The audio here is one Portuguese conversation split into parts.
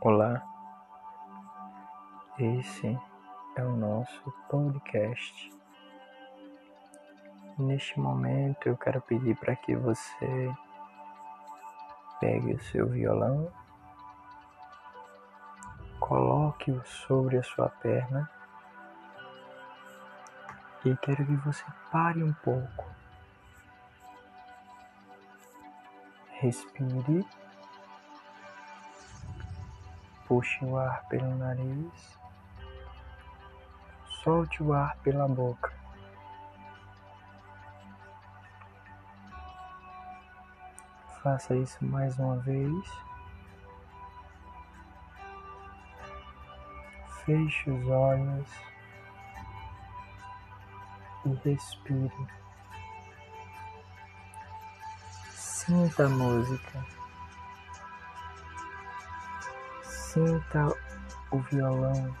Olá, esse é o nosso podcast. Neste momento eu quero pedir para que você pegue o seu violão, coloque-o sobre a sua perna e quero que você pare um pouco. Respire. Puxe o ar pelo nariz. Solte o ar pela boca. Faça isso mais uma vez. Feche os olhos e respire. Sinta a música. Sinta o violão.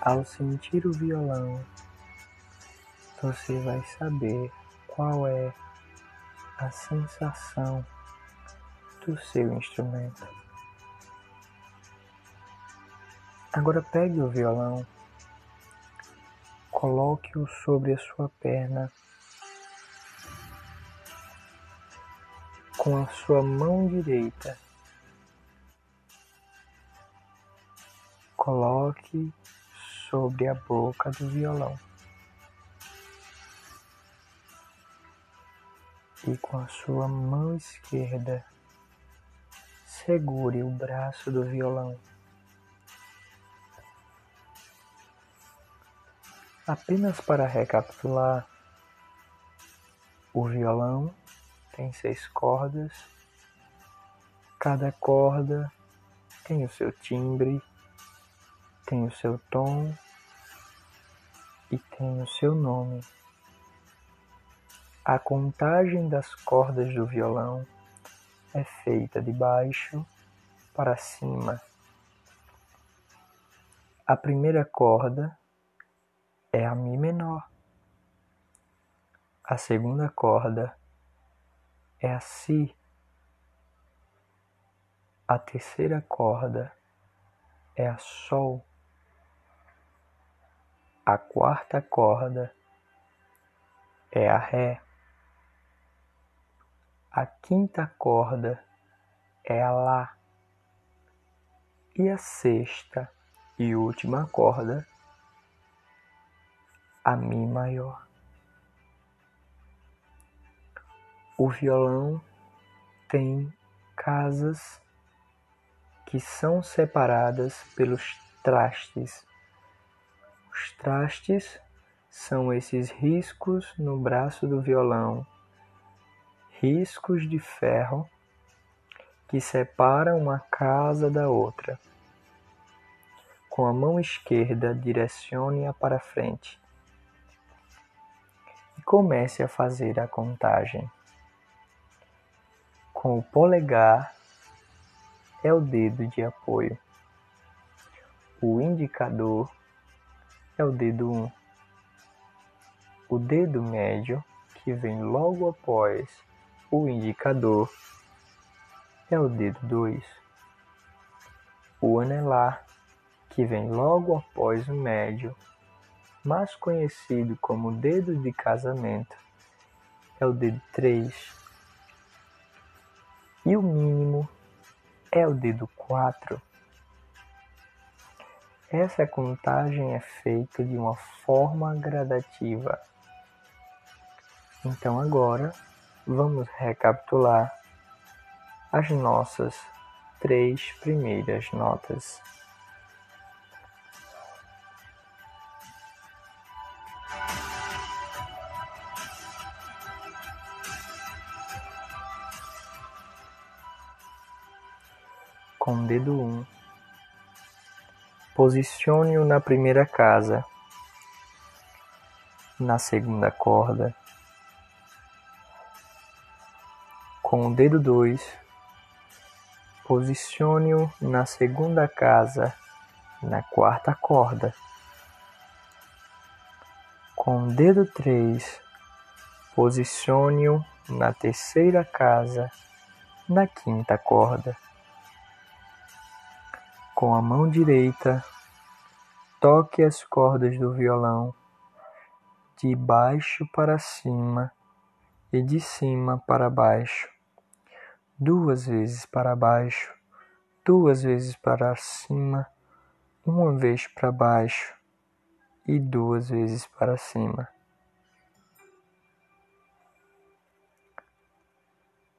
Ao sentir o violão, você vai saber qual é a sensação do seu instrumento. Agora pegue o violão, coloque-o sobre a sua perna com a sua mão direita. Coloque sobre a boca do violão. E com a sua mão esquerda, segure o braço do violão. Apenas para recapitular, o violão tem seis cordas, cada corda tem o seu timbre, tem o seu tom e tem o seu nome. A contagem das cordas do violão é feita de baixo para cima. A primeira corda é a Mi menor. A segunda corda é a Si. A terceira corda é a Sol. A quarta corda é a Ré. A quinta corda é a Lá. E a sexta e última corda, a Mi maior. O violão tem casas que são separadas pelos trastes. Os trastes são esses riscos no braço do violão, riscos de ferro que separam uma casa da outra. Com a mão esquerda, direcione-a para frente e comece a fazer a contagem. Com o polegar é o dedo de apoio. O indicador é o dedo 1. O dedo médio, que vem logo após o indicador, é o dedo 2. O anelar, que vem logo após o médio, mais conhecido como dedo de casamento, é o dedo 3 e o mínimo é o dedo 4. Essa contagem é feita de uma forma gradativa. Então agora vamos recapitular as nossas três primeiras notas. Com o dedo 1. Posicione-o na primeira casa, na segunda corda, com o dedo 2. Posicione-o na segunda casa, na quarta corda, com o dedo 3. Posicione-o na terceira casa, na quinta corda. Com a mão direita, toque as cordas do violão de baixo para cima e de cima para baixo, duas vezes para baixo, duas vezes para cima, uma vez para baixo e duas vezes para cima.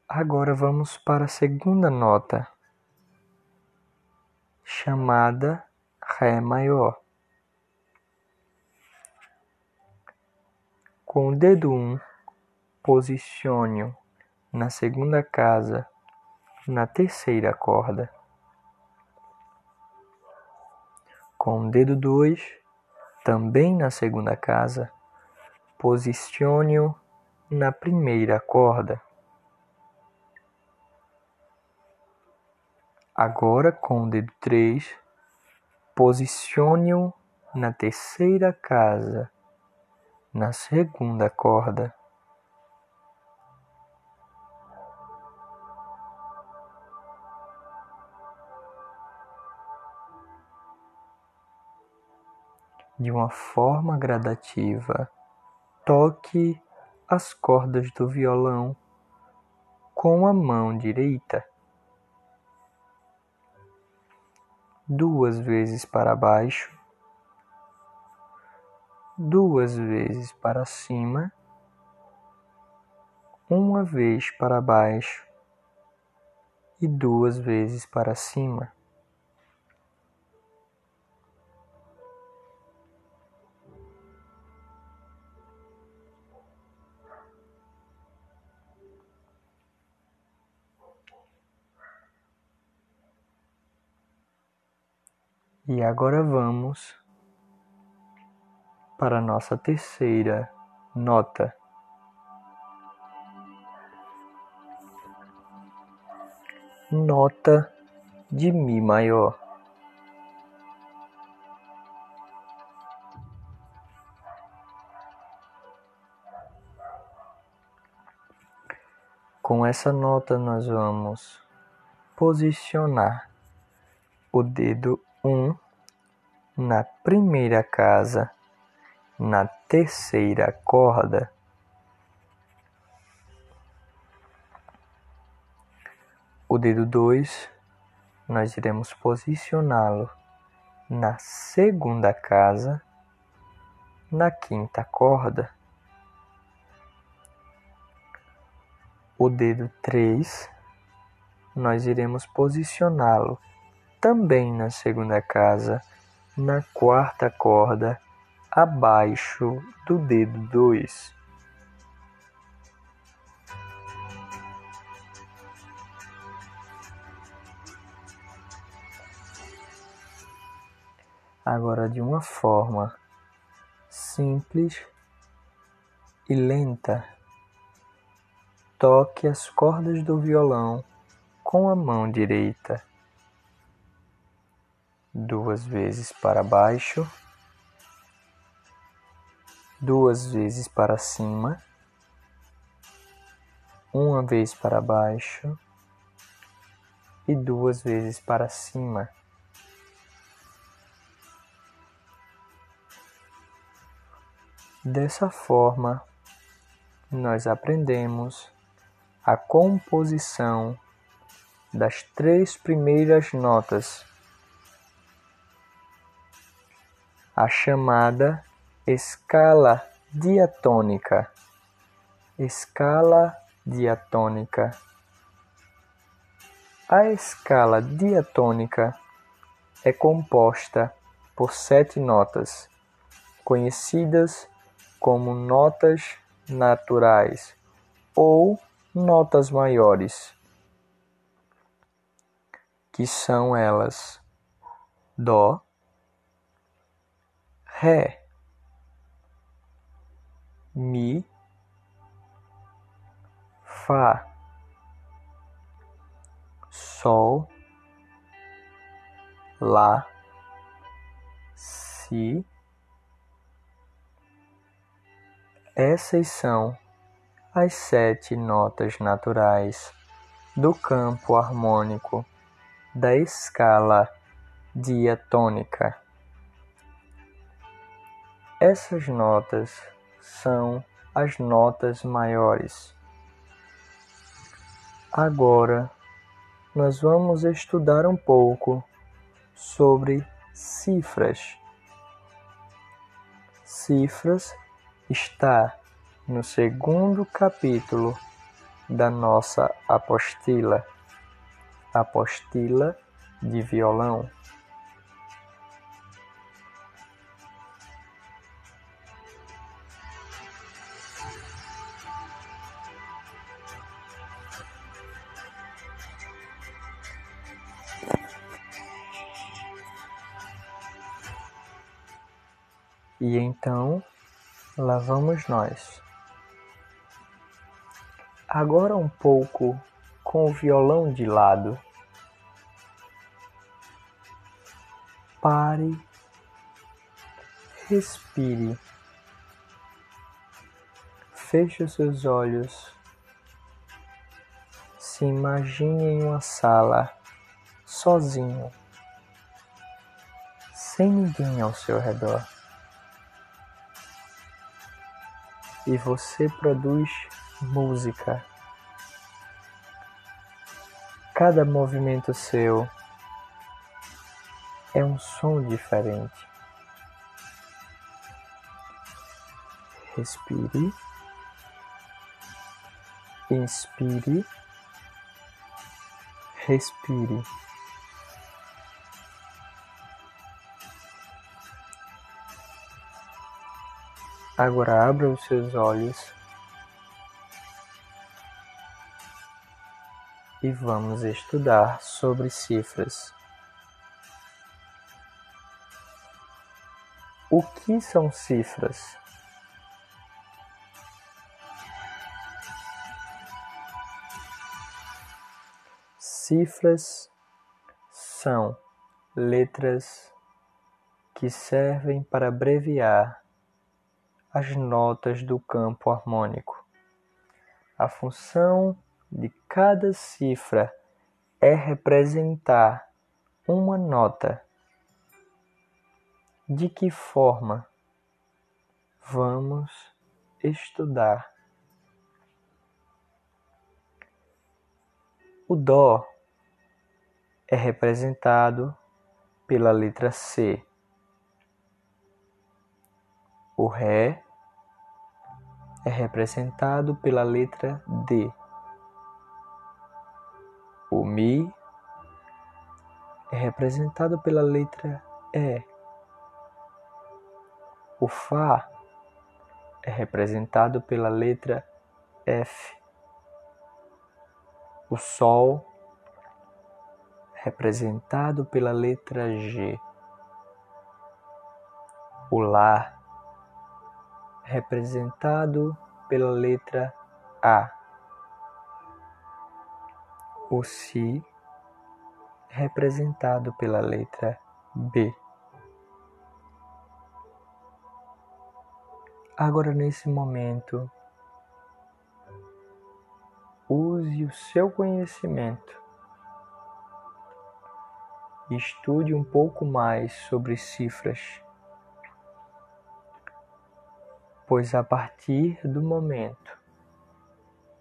Agora vamos para a segunda nota, chamada Ré maior. Com o dedo 1, um, posicione-o na segunda casa, na terceira corda. Com o dedo 2, também na segunda casa, posicione-o na primeira corda. Agora, com o dedo 3, posicione-o na terceira casa, na segunda corda. De uma forma gradativa, toque as cordas do violão com a mão direita. Duas vezes para baixo duas vezes para cima, uma vez para baixo e duas vezes para cima. E agora vamos para nossa terceira nota. Nota de Mi maior. Com essa nota, nós vamos posicionar o dedo 1 um na primeira casa na terceira corda. O dedo 2 nós iremos posicioná-lo na segunda casa, na quinta corda. O dedo 3 nós iremos posicioná-lo também na segunda casa, na quarta corda abaixo do dedo dois. Agora, de uma forma simples e lenta, toque as cordas do violão com a mão direita, duas vezes para baixo. Duas vezes para cima, uma vez para baixo. E duas vezes para cima. Dessa forma, nós aprendemos a composição das três primeiras notas, a chamada escala diatônica, escala diatônica. A escala diatônica é composta por sete notas, conhecidas como notas naturais ou notas maiores, que são elas Dó, Ré, Mi, Fá, Sol, Lá, Si. Essas são as sete notas naturais do campo harmônico da escala diatônica. Essas notas são as notas maiores. Agora nós vamos estudar um pouco sobre cifras. Cifras está no segundo capítulo da nossa apostila, apostila de violão. E então, lá vamos nós. Agora um pouco com o violão de lado. Pare, respire, feche os seus olhos, se imagine em uma sala, sozinho, sem ninguém ao seu redor. E você produz música. Cada movimento seu é um som diferente. Respire, inspire, respire. Agora abra os seus olhos e vamos estudar sobre cifras. O que são cifras? Cifras são letras que servem para abreviar as notas do campo harmônico. A função de cada cifra é representar uma nota. De que forma? Vamos estudar. O Dó é representado pela letra C. O Ré é representado pela letra D. O Mi é representado pela letra E. O Fá é representado pela letra F. O Sol é representado pela letra G. O Lá representado pela letra A. O Si representado pela letra B. Agora, nesse momento, use o seu conhecimento. Estude um pouco mais sobre cifras, pois a partir do momento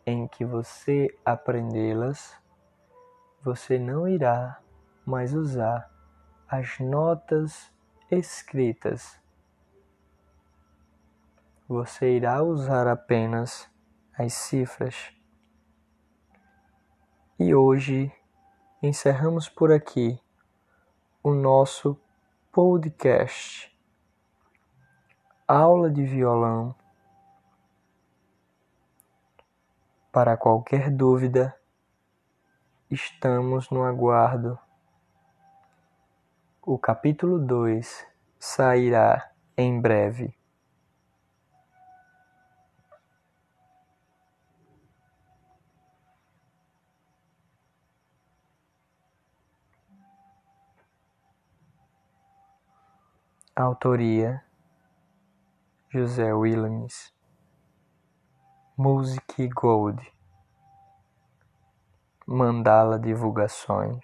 em que você aprendê-las, você não irá mais usar as notas escritas. Você irá usar apenas as cifras. E hoje encerramos por aqui o nosso podcast Aula de Violão. Para qualquer dúvida, Estamos no aguardo. O capítulo 2 sairá em breve. Autoria José Williams. Music Gold. Mandala divulgações